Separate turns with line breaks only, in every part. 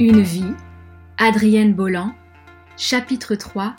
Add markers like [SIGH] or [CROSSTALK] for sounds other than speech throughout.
Une vie, Adrienne Bolland, chapitre 3,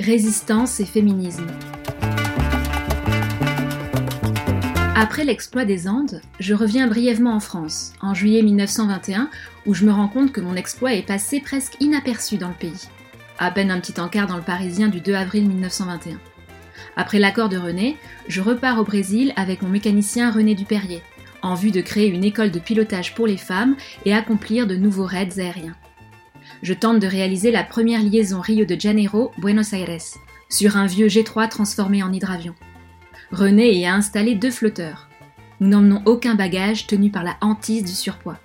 Résistance et féminisme. Après l'exploit des Andes, je reviens brièvement en France, en juillet 1921, où je me rends compte que mon exploit est passé presque inaperçu dans le pays. À peine un petit encart dans le Parisien du 2 avril 1921. Après l'accord de René, je repars au Brésil avec mon mécanicien René Duperrier, en vue de créer une école de pilotage pour les femmes et accomplir de nouveaux raids aériens. Je tente de réaliser la première liaison Rio de Janeiro-Buenos Aires, sur un vieux G3 transformé en hydravion. René y a installé deux flotteurs. Nous n'emmenons aucun bagage tenu par la hantise du surpoids.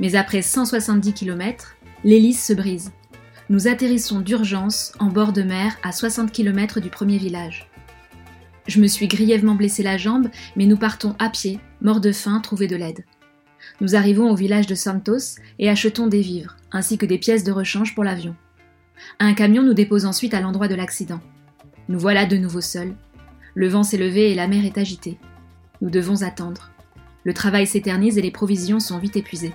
Mais après 170 km, l'hélice se brise. Nous atterrissons d'urgence en bord de mer à 60 km du premier village. Je me suis grièvement blessé la jambe, mais nous partons à pied, morts de faim, trouver de l'aide. Nous arrivons au village de Santos et achetons des vivres, ainsi que des pièces de rechange pour l'avion. Un camion nous dépose ensuite à l'endroit de l'accident. Nous voilà de nouveau seuls. Le vent s'est levé et la mer est agitée. Nous devons attendre. Le travail s'éternise et les provisions sont vite épuisées.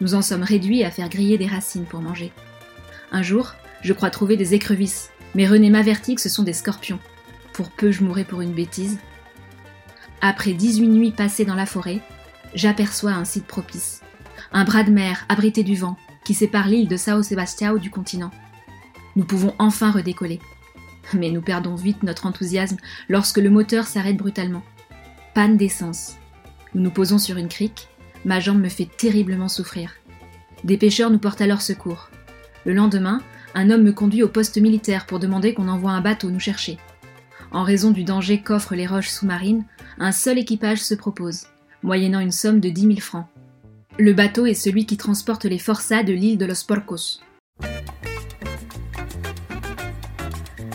Nous en sommes réduits à faire griller des racines pour manger. Un jour, je crois trouver des écrevisses, mais René m'avertit que ce sont des scorpions. Pour peu je mourrai pour une bêtise. Après 18 nuits passées dans la forêt, j'aperçois un site propice. Un bras de mer abrité du vent qui sépare l'île de Sao Sebastião du continent. Nous pouvons enfin redécoller. Mais nous perdons vite notre enthousiasme lorsque le moteur s'arrête brutalement. Panne d'essence. Nous nous posons sur une crique. Ma jambe me fait terriblement souffrir. Des pêcheurs nous portent alors secours. Le lendemain, un homme me conduit au poste militaire pour demander qu'on envoie un bateau nous chercher. En raison du danger qu'offrent les roches sous-marines, un seul équipage se propose, moyennant une somme de 10 000 francs. Le bateau est celui qui transporte les forçats de l'île de Los Porcos.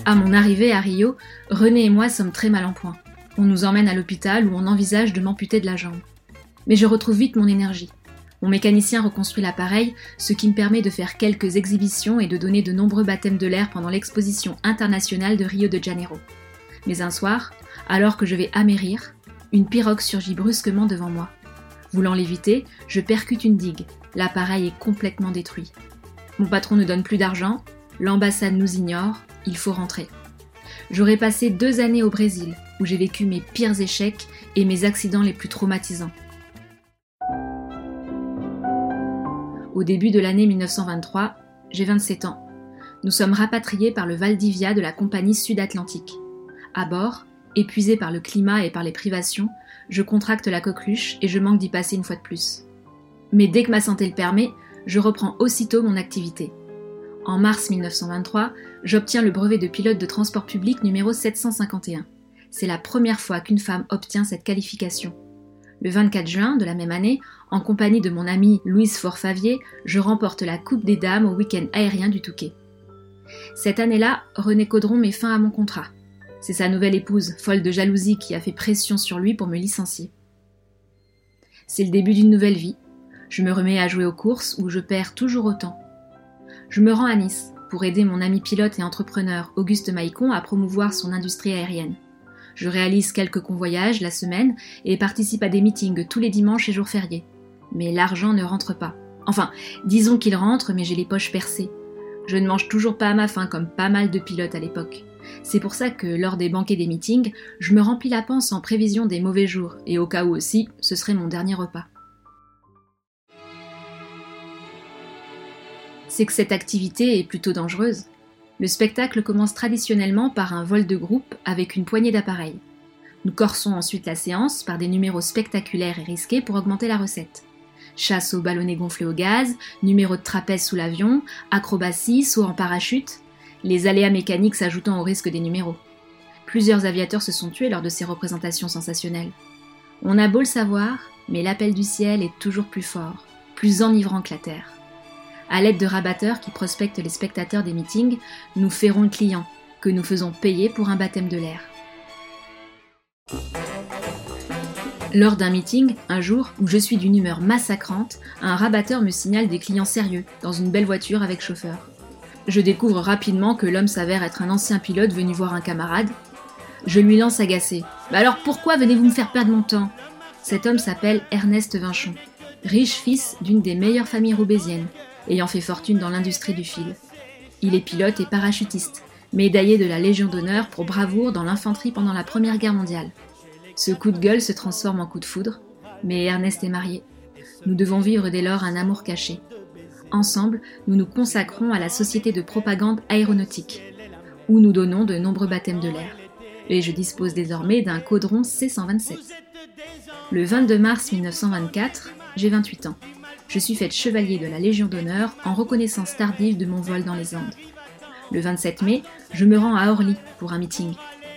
À mon arrivée à Rio, René et moi sommes très mal en point. On nous emmène à l'hôpital où on envisage de m'amputer de la jambe. Mais je retrouve vite mon énergie. Mon mécanicien reconstruit l'appareil, ce qui me permet de faire quelques exhibitions et de donner de nombreux baptêmes de l'air pendant l'exposition internationale de Rio de Janeiro. Mais un soir, alors que je vais amérir, une pirogue surgit brusquement devant moi. Voulant l'éviter, je percute une digue. L'appareil est complètement détruit. Mon patron ne donne plus d'argent, l'ambassade nous ignore, il faut rentrer. J'aurais passé deux années au Brésil, où j'ai vécu mes pires échecs et mes accidents les plus traumatisants. Au début de l'année 1923, j'ai 27 ans. Nous sommes rapatriés par le Valdivia de la compagnie Sud-Atlantique. À bord, épuisé par le climat et par les privations, je contracte la coqueluche et je manque d'y passer une fois de plus. Mais dès que ma santé le permet, je reprends aussitôt mon activité. En mars 1923, j'obtiens le brevet de pilote de transport public numéro 751. C'est la première fois qu'une femme obtient cette qualification. Le 24 juin de la même année, en compagnie de mon amie Louise Forfavier, je remporte la Coupe des Dames au week-end aérien du Touquet. Cette année-là, René Caudron met fin à mon contrat. C'est sa nouvelle épouse, folle de jalousie, qui a fait pression sur lui pour me licencier. C'est le début d'une nouvelle vie. Je me remets à jouer aux courses où je perds toujours autant. Je me rends à Nice pour aider mon ami pilote et entrepreneur Auguste Maïcon à promouvoir son industrie aérienne. Je réalise quelques convoyages la semaine et participe à des meetings tous les dimanches et jours fériés. Mais l'argent ne rentre pas. Enfin, disons qu'il rentre, mais j'ai les poches percées. Je ne mange toujours pas à ma faim comme pas mal de pilotes à l'époque. C'est pour ça que lors des banquets des meetings, je me remplis la panse en prévision des mauvais jours, et au cas où aussi, ce serait mon dernier repas. C'est que cette activité est plutôt dangereuse. Le spectacle commence traditionnellement par un vol de groupe avec une poignée d'appareils. Nous corsons ensuite la séance par des numéros spectaculaires et risqués pour augmenter la recette. Chasse au ballonnet gonflé au gaz, numéro de trapèze sous l'avion, acrobatie, saut en parachute, les aléas mécaniques s'ajoutant au risque des numéros. Plusieurs aviateurs se sont tués lors de ces représentations sensationnelles. On a beau le savoir, mais l'appel du ciel est toujours plus fort, plus enivrant que la terre. À l'aide de rabatteurs qui prospectent les spectateurs des meetings, nous ferrons le client, que nous faisons payer pour un baptême de l'air. Lors d'un meeting, un jour, où je suis d'une humeur massacrante, un rabatteur me signale des clients sérieux, dans une belle voiture avec chauffeur. Je découvre rapidement que l'homme s'avère être un ancien pilote venu voir un camarade. Je lui lance agacé. Bah alors pourquoi venez-vous me faire perdre mon temps? Cet homme s'appelle Ernest Vinchon, riche fils d'une des meilleures familles roubaisiennes. ayant fait fortune dans l'industrie du fil. Il est pilote et parachutiste, médaillé de la Légion d'honneur pour bravoure dans l'infanterie pendant la Première Guerre mondiale. Ce coup de gueule se transforme en coup de foudre, mais Ernest est marié. Nous devons vivre dès lors un amour caché. Ensemble, nous nous consacrons à la société de propagande aéronautique, où nous donnons de nombreux baptêmes de l'air. Et je dispose désormais d'un caudron C-127. Le 22 mars 1924, j'ai 28 ans. Je suis faite chevalier de la Légion d'honneur en reconnaissance tardive de mon vol dans les Andes. Le 27 mai, je me rends à Orly pour un meeting.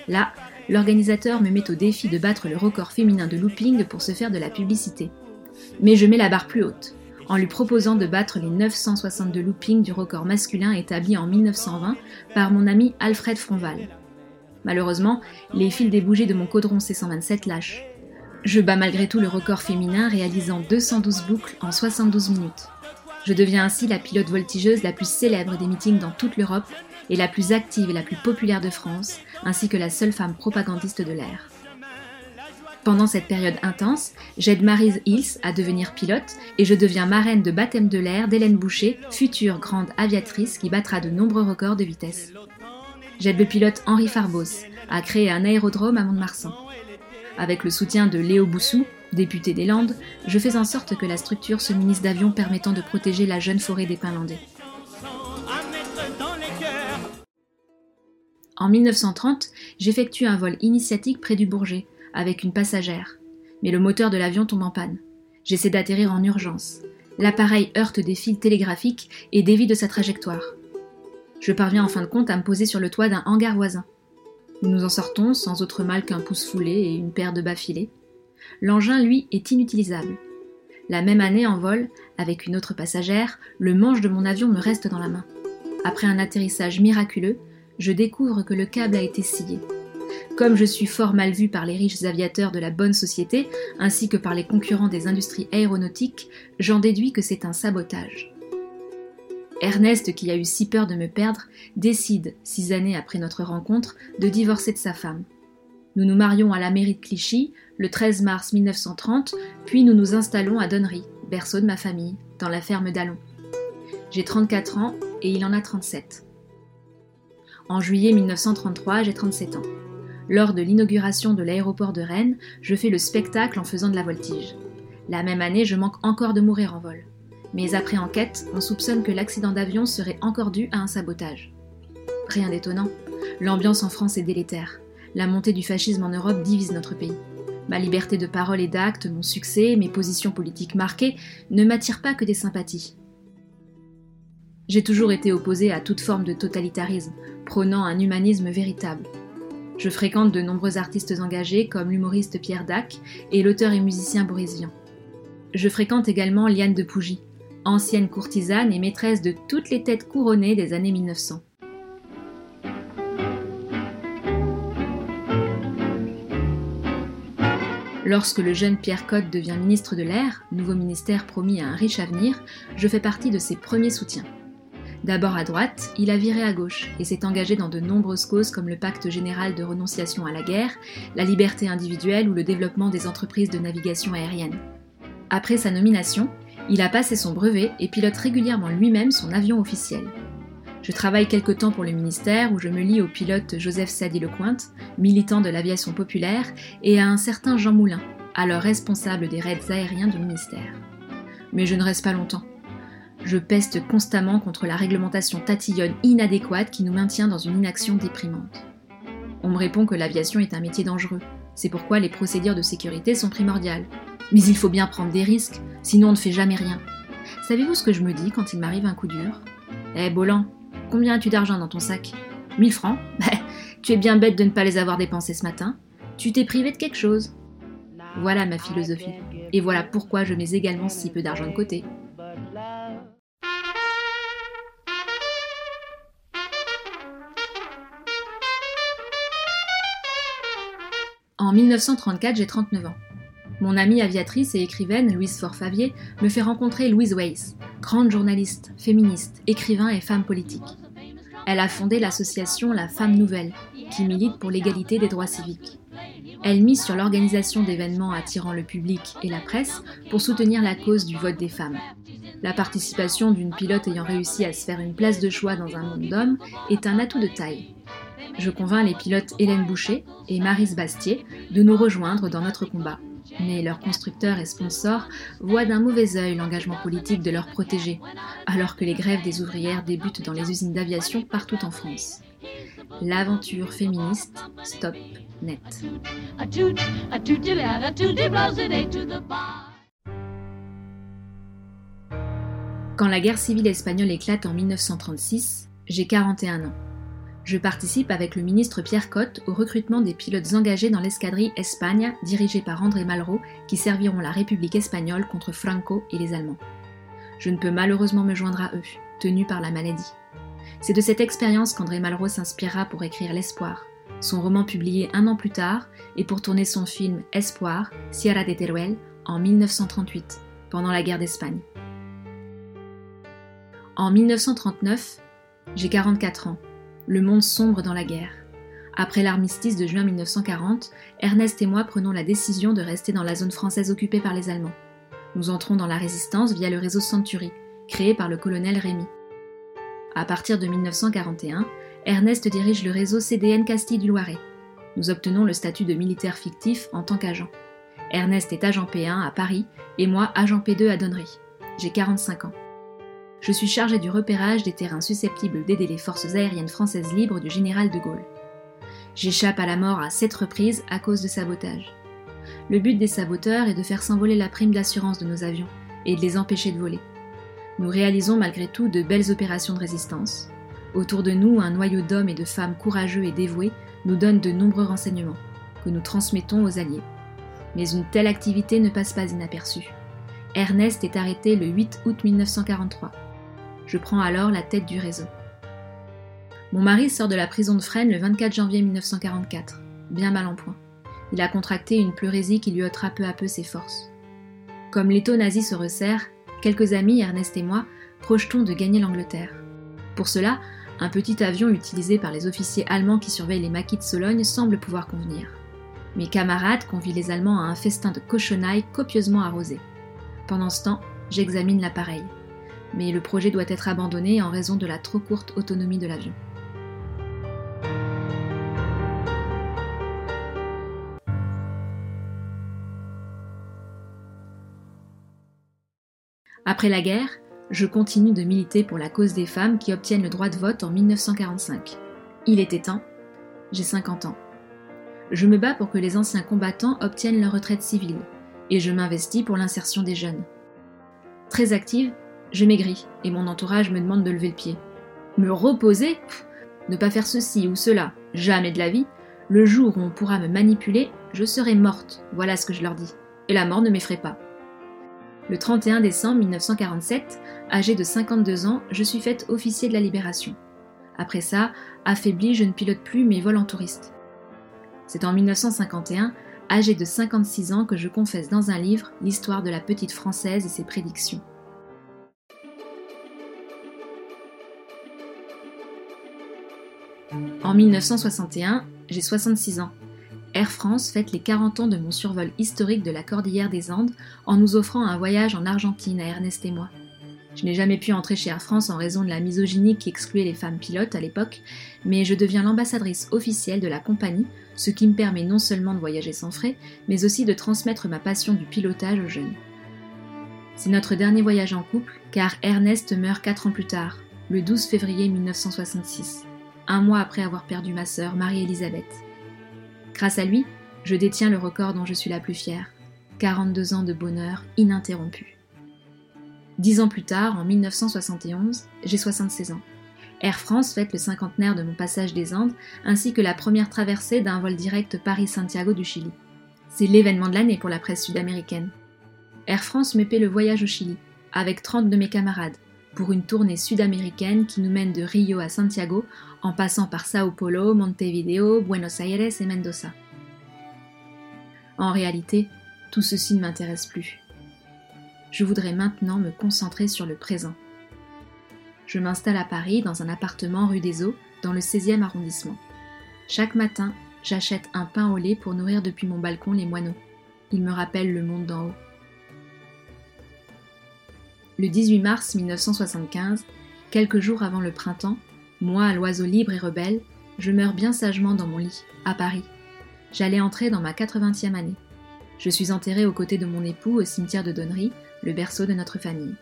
Là, l'organisateur me met au défi de battre le record féminin de looping pour se faire de la publicité. Mais je mets la barre plus haute, en lui proposant de battre les 962 loopings du record masculin établi en 1920 par mon ami Alfred Fronval. Malheureusement, les fils des bougies de mon caudron C127 lâchent. Je bats malgré tout le record féminin réalisant 212 boucles en 72 minutes. Je deviens ainsi la pilote voltigeuse la plus célèbre des meetings dans toute l'Europe et la plus active et la plus populaire de France, ainsi que la seule femme propagandiste de l'air. Pendant cette période intense, j'aide Marise Hills à devenir pilote et je deviens marraine de baptême de l'air d'Hélène Boucher, future grande aviatrice qui battra de nombreux records de vitesse. J'aide le pilote Henri Farbos à créer un aérodrome à Mont-de-Marsan. Avec le soutien de Léo Boussou, député des Landes, je fais en sorte que la structure se munisse d'avions permettant de protéger la jeune forêt des pins landais. En 1930, j'effectue un vol initiatique près du Bourget, avec une passagère. Mais le moteur de l'avion tombe en panne. J'essaie d'atterrir en urgence. L'appareil heurte des fils télégraphiques et dévie de sa trajectoire. Je parviens en fin de compte à me poser sur le toit d'un hangar voisin. Nous nous en sortons sans autre mal qu'un pouce foulé et une paire de bas filés. L'engin, lui, est inutilisable. La même année, en vol, avec une autre passagère, le manche de mon avion me reste dans la main. Après un atterrissage miraculeux, je découvre que le câble a été scié. Comme je suis fort mal vu par les riches aviateurs de la bonne société, ainsi que par les concurrents des industries aéronautiques, j'en déduis que c'est un sabotage. Ernest, qui a eu si peur de me perdre, décide, six années après notre rencontre, de divorcer de sa femme. Nous nous marions à la mairie de Clichy le 13 mars 1930, puis nous nous installons à Donnery, berceau de ma famille, dans la ferme d'Allon. J'ai 34 ans et il en a 37. En juillet 1933, j'ai 37 ans. Lors de l'inauguration de l'aéroport de Rennes, je fais le spectacle en faisant de la voltige. La même année, je manque encore de mourir en vol. Mais après enquête, on soupçonne que l'accident d'avion serait encore dû à un sabotage. Rien d'étonnant. L'ambiance en France est délétère. La montée du fascisme en Europe divise notre pays. Ma liberté de parole et d'acte, mon succès, mes positions politiques marquées ne m'attirent pas que des sympathies. J'ai toujours été opposée à toute forme de totalitarisme, prônant un humanisme véritable. Je fréquente de nombreux artistes engagés comme l'humoriste Pierre Dac et l'auteur et musicien Boris Vian. Je fréquente également Liane de Pougy, ancienne courtisane et maîtresse de toutes les têtes couronnées des années 1900. Lorsque le jeune Pierre Cotte devient ministre de l'Air, nouveau ministère promis à un riche avenir, je fais partie de ses premiers soutiens. D'abord à droite, il a viré à gauche et s'est engagé dans de nombreuses causes comme le pacte général de renonciation à la guerre, la liberté individuelle ou le développement des entreprises de navigation aérienne. Après sa nomination, il a passé son brevet et pilote régulièrement lui-même son avion officiel. Je travaille quelque temps pour le ministère où je me lie au pilote Joseph Sadi-Lecointe, militant de l'aviation populaire, et à un certain Jean Moulin, alors responsable des raids aériens du ministère. Mais je ne reste pas longtemps. Je peste constamment contre la réglementation tatillonne inadéquate qui nous maintient dans une inaction déprimante. On me répond que l'aviation est un métier dangereux. C'est pourquoi les procédures de sécurité sont primordiales. Mais il faut bien prendre des risques, sinon on ne fait jamais rien. Savez-vous ce que je me dis quand il m'arrive un coup dur? Eh, Bolan, Combien as-tu d'argent dans ton sac? 1000 francs? [LAUGHS] Tu es bien bête de ne pas les avoir dépensés ce matin. Tu t'es privé de quelque chose. Voilà ma philosophie. Et voilà pourquoi je mets également si peu d'argent de côté. 1934, j'ai 39 ans. Mon amie aviatrice et écrivaine Louise Forfavier me fait rencontrer Louise Weiss, grande journaliste, féministe, écrivain et femme politique. Elle a fondé l'association La Femme Nouvelle, qui milite pour l'égalité des droits civiques. Elle mise sur l'organisation d'événements attirant le public et la presse pour soutenir la cause du vote des femmes. La participation d'une pilote ayant réussi à se faire une place de choix dans un monde d'hommes est un atout de taille. Je convainc les pilotes Hélène Boucher et Marise Bastier de nous rejoindre dans notre combat. Mais leurs constructeurs et sponsors voient d'un mauvais œil l'engagement politique de leurs protégés, alors que les grèves des ouvrières débutent dans les usines d'aviation partout en France. L'aventure féministe stop net. Quand la guerre civile espagnole éclate en 1936, j'ai 41 ans. Je participe avec le ministre Pierre Cotte au recrutement des pilotes engagés dans l'escadrille Espagne dirigée par André Malraux qui serviront la République espagnole contre Franco et les Allemands. Je ne peux malheureusement me joindre à eux, tenu par la maladie. C'est de cette expérience qu'André Malraux s'inspira pour écrire L'Espoir, son roman publié un an plus tard et pour tourner son film Espoir, Sierra de Teruel, en 1938, pendant la guerre d'Espagne. En 1939, j'ai 44 ans le monde sombre dans la guerre. Après l'armistice de juin 1940, Ernest et moi prenons la décision de rester dans la zone française occupée par les Allemands. Nous entrons dans la résistance via le réseau Century, créé par le colonel Rémy. À partir de 1941, Ernest dirige le réseau CDN Castille du Loiret. Nous obtenons le statut de militaire fictif en tant qu'agent. Ernest est agent P1 à Paris et moi agent P2 à Donnery. J'ai 45 ans je suis chargé du repérage des terrains susceptibles d'aider les forces aériennes françaises libres du général de Gaulle. J'échappe à la mort à sept reprises à cause de sabotage. Le but des saboteurs est de faire s'envoler la prime d'assurance de nos avions et de les empêcher de voler. Nous réalisons malgré tout de belles opérations de résistance. Autour de nous, un noyau d'hommes et de femmes courageux et dévoués nous donne de nombreux renseignements, que nous transmettons aux Alliés. Mais une telle activité ne passe pas inaperçue. Ernest est arrêté le 8 août 1943. Je prends alors la tête du réseau. Mon mari sort de la prison de Fresnes le 24 janvier 1944, bien mal en point. Il a contracté une pleurésie qui lui ôtera peu à peu ses forces. Comme l'étau nazi se resserre, quelques amis, Ernest et moi, projetons de gagner l'Angleterre. Pour cela, un petit avion utilisé par les officiers allemands qui surveillent les maquis de Sologne semble pouvoir convenir. Mes camarades convient les Allemands à un festin de cochonailles copieusement arrosé. Pendant ce temps, j'examine l'appareil mais le projet doit être abandonné en raison de la trop courte autonomie de l'avion. Après la guerre, je continue de militer pour la cause des femmes qui obtiennent le droit de vote en 1945. Il était temps, j'ai 50 ans. Je me bats pour que les anciens combattants obtiennent leur retraite civile, et je m'investis pour l'insertion des jeunes. Très active, je maigris et mon entourage me demande de lever le pied. Me reposer Ne pas faire ceci ou cela, jamais de la vie. Le jour où on pourra me manipuler, je serai morte, voilà ce que je leur dis. Et la mort ne m'effraie pas. Le 31 décembre 1947, âgée de 52 ans, je suis faite officier de la libération. Après ça, affaiblie, je ne pilote plus mais vole en touriste. C'est en 1951, âgée de 56 ans, que je confesse dans un livre l'histoire de la petite française et ses prédictions. En 1961, j'ai 66 ans. Air France fête les 40 ans de mon survol historique de la cordillère des Andes en nous offrant un voyage en Argentine à Ernest et moi. Je n'ai jamais pu entrer chez Air France en raison de la misogynie qui excluait les femmes pilotes à l'époque, mais je deviens l'ambassadrice officielle de la compagnie, ce qui me permet non seulement de voyager sans frais, mais aussi de transmettre ma passion du pilotage aux jeunes. C'est notre dernier voyage en couple, car Ernest meurt 4 ans plus tard, le 12 février 1966 un mois après avoir perdu ma sœur, Marie-Élisabeth. Grâce à lui, je détiens le record dont je suis la plus fière. 42 ans de bonheur ininterrompu. Dix ans plus tard, en 1971, j'ai 76 ans. Air France fête le cinquantenaire de mon passage des Andes, ainsi que la première traversée d'un vol direct Paris-Santiago du Chili. C'est l'événement de l'année pour la presse sud-américaine. Air France me paie le voyage au Chili, avec 30 de mes camarades, pour une tournée sud-américaine qui nous mène de Rio à Santiago en passant par Sao Paulo, Montevideo, Buenos Aires et Mendoza. En réalité, tout ceci ne m'intéresse plus. Je voudrais maintenant me concentrer sur le présent. Je m'installe à Paris dans un appartement rue des Eaux, dans le 16e arrondissement. Chaque matin, j'achète un pain au lait pour nourrir depuis mon balcon les moineaux. Ils me rappellent le monde d'en haut. Le 18 mars 1975, quelques jours avant le printemps, moi, l'oiseau libre et rebelle, je meurs bien sagement dans mon lit, à Paris. J'allais entrer dans ma 80e année. Je suis enterrée aux côtés de mon époux au cimetière de Donnery, le berceau de notre famille.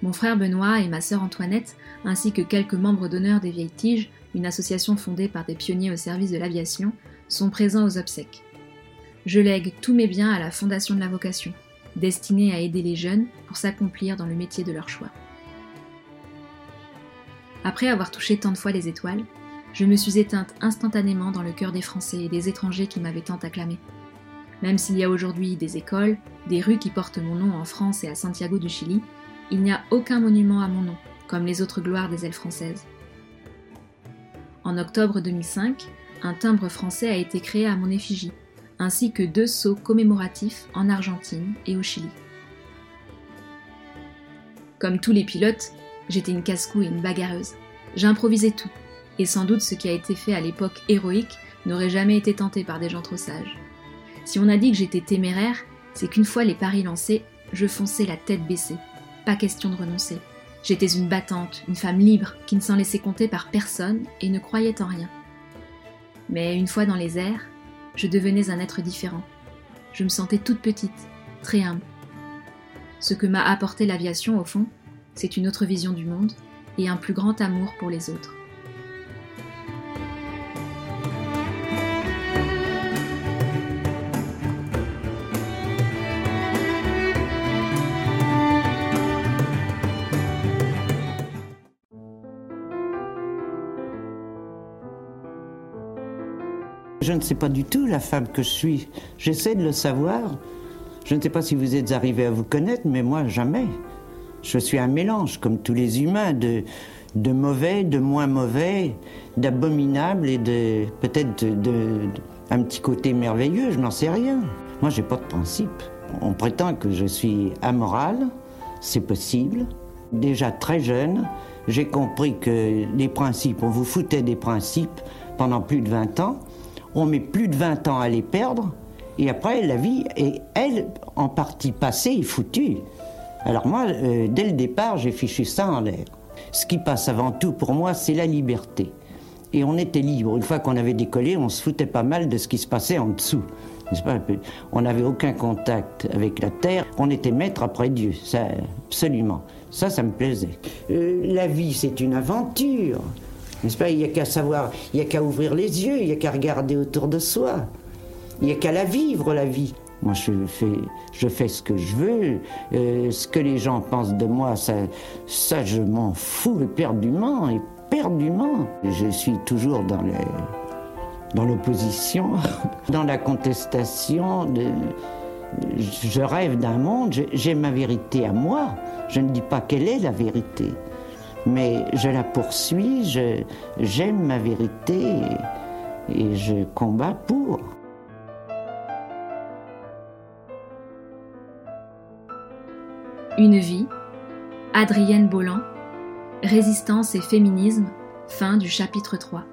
Mon frère Benoît et ma sœur Antoinette, ainsi que quelques membres d'honneur des Vieilles Tiges, une association fondée par des pionniers au service de l'aviation, sont présents aux obsèques. Je lègue tous mes biens à la Fondation de la Vocation, destinée à aider les jeunes pour s'accomplir dans le métier de leur choix. Après avoir touché tant de fois les étoiles, je me suis éteinte instantanément dans le cœur des Français et des étrangers qui m'avaient tant acclamé. Même s'il y a aujourd'hui des écoles, des rues qui portent mon nom en France et à Santiago du Chili, il n'y a aucun monument à mon nom, comme les autres gloires des ailes françaises. En octobre 2005, un timbre français a été créé à mon effigie, ainsi que deux sceaux commémoratifs en Argentine et au Chili. Comme tous les pilotes, j'étais une casse-cou et une bagarreuse. J'improvisais tout, et sans doute ce qui a été fait à l'époque héroïque n'aurait jamais été tenté par des gens trop sages. Si on a dit que j'étais téméraire, c'est qu'une fois les paris lancés, je fonçais la tête baissée. Pas question de renoncer. J'étais une battante, une femme libre, qui ne s'en laissait compter par personne et ne croyait en rien. Mais une fois dans les airs, je devenais un être différent. Je me sentais toute petite, très humble. Ce que m'a apporté l'aviation, au fond, c'est une autre vision du monde et un plus grand amour pour les autres.
Je ne sais pas du tout la femme que je suis. J'essaie de le savoir. Je ne sais pas si vous êtes arrivé à vous connaître, mais moi, jamais. Je suis un mélange, comme tous les humains, de, de mauvais, de moins mauvais, d'abominable et de peut-être de, un petit côté merveilleux, je n'en sais rien. Moi, j'ai pas de principe. On prétend que je suis amoral, c'est possible. Déjà très jeune, j'ai compris que les principes, on vous foutait des principes pendant plus de 20 ans on met plus de 20 ans à les perdre, et après, la vie est, elle, en partie passée et foutue. Alors moi, euh, dès le départ, j'ai fichu ça en l'air. Ce qui passe avant tout pour moi, c'est la liberté. Et on était libre. Une fois qu'on avait décollé, on se foutait pas mal de ce qui se passait en dessous. On n'avait aucun contact avec la terre. On était maître après Dieu. Ça, absolument. Ça, ça me plaisait. Euh, la vie, c'est une aventure. N'est-ce pas? Il n'y a qu'à savoir, il n'y a qu'à ouvrir les yeux, il n'y a qu'à regarder autour de soi. Il n'y a qu'à la vivre, la vie. Moi, je fais, je fais ce que je veux. Euh, ce que les gens pensent de moi, ça, ça je m'en fous éperdument, éperdument. Je suis toujours dans dans l'opposition, [LAUGHS] dans la contestation. Je rêve d'un monde, j'ai ma vérité à moi. Je ne dis pas quelle est la vérité mais je la poursuis, j'aime ma vérité et, je combats pour.
Une vie, Adrienne Bolland, Résistance et féminisme, fin du chapitre 3.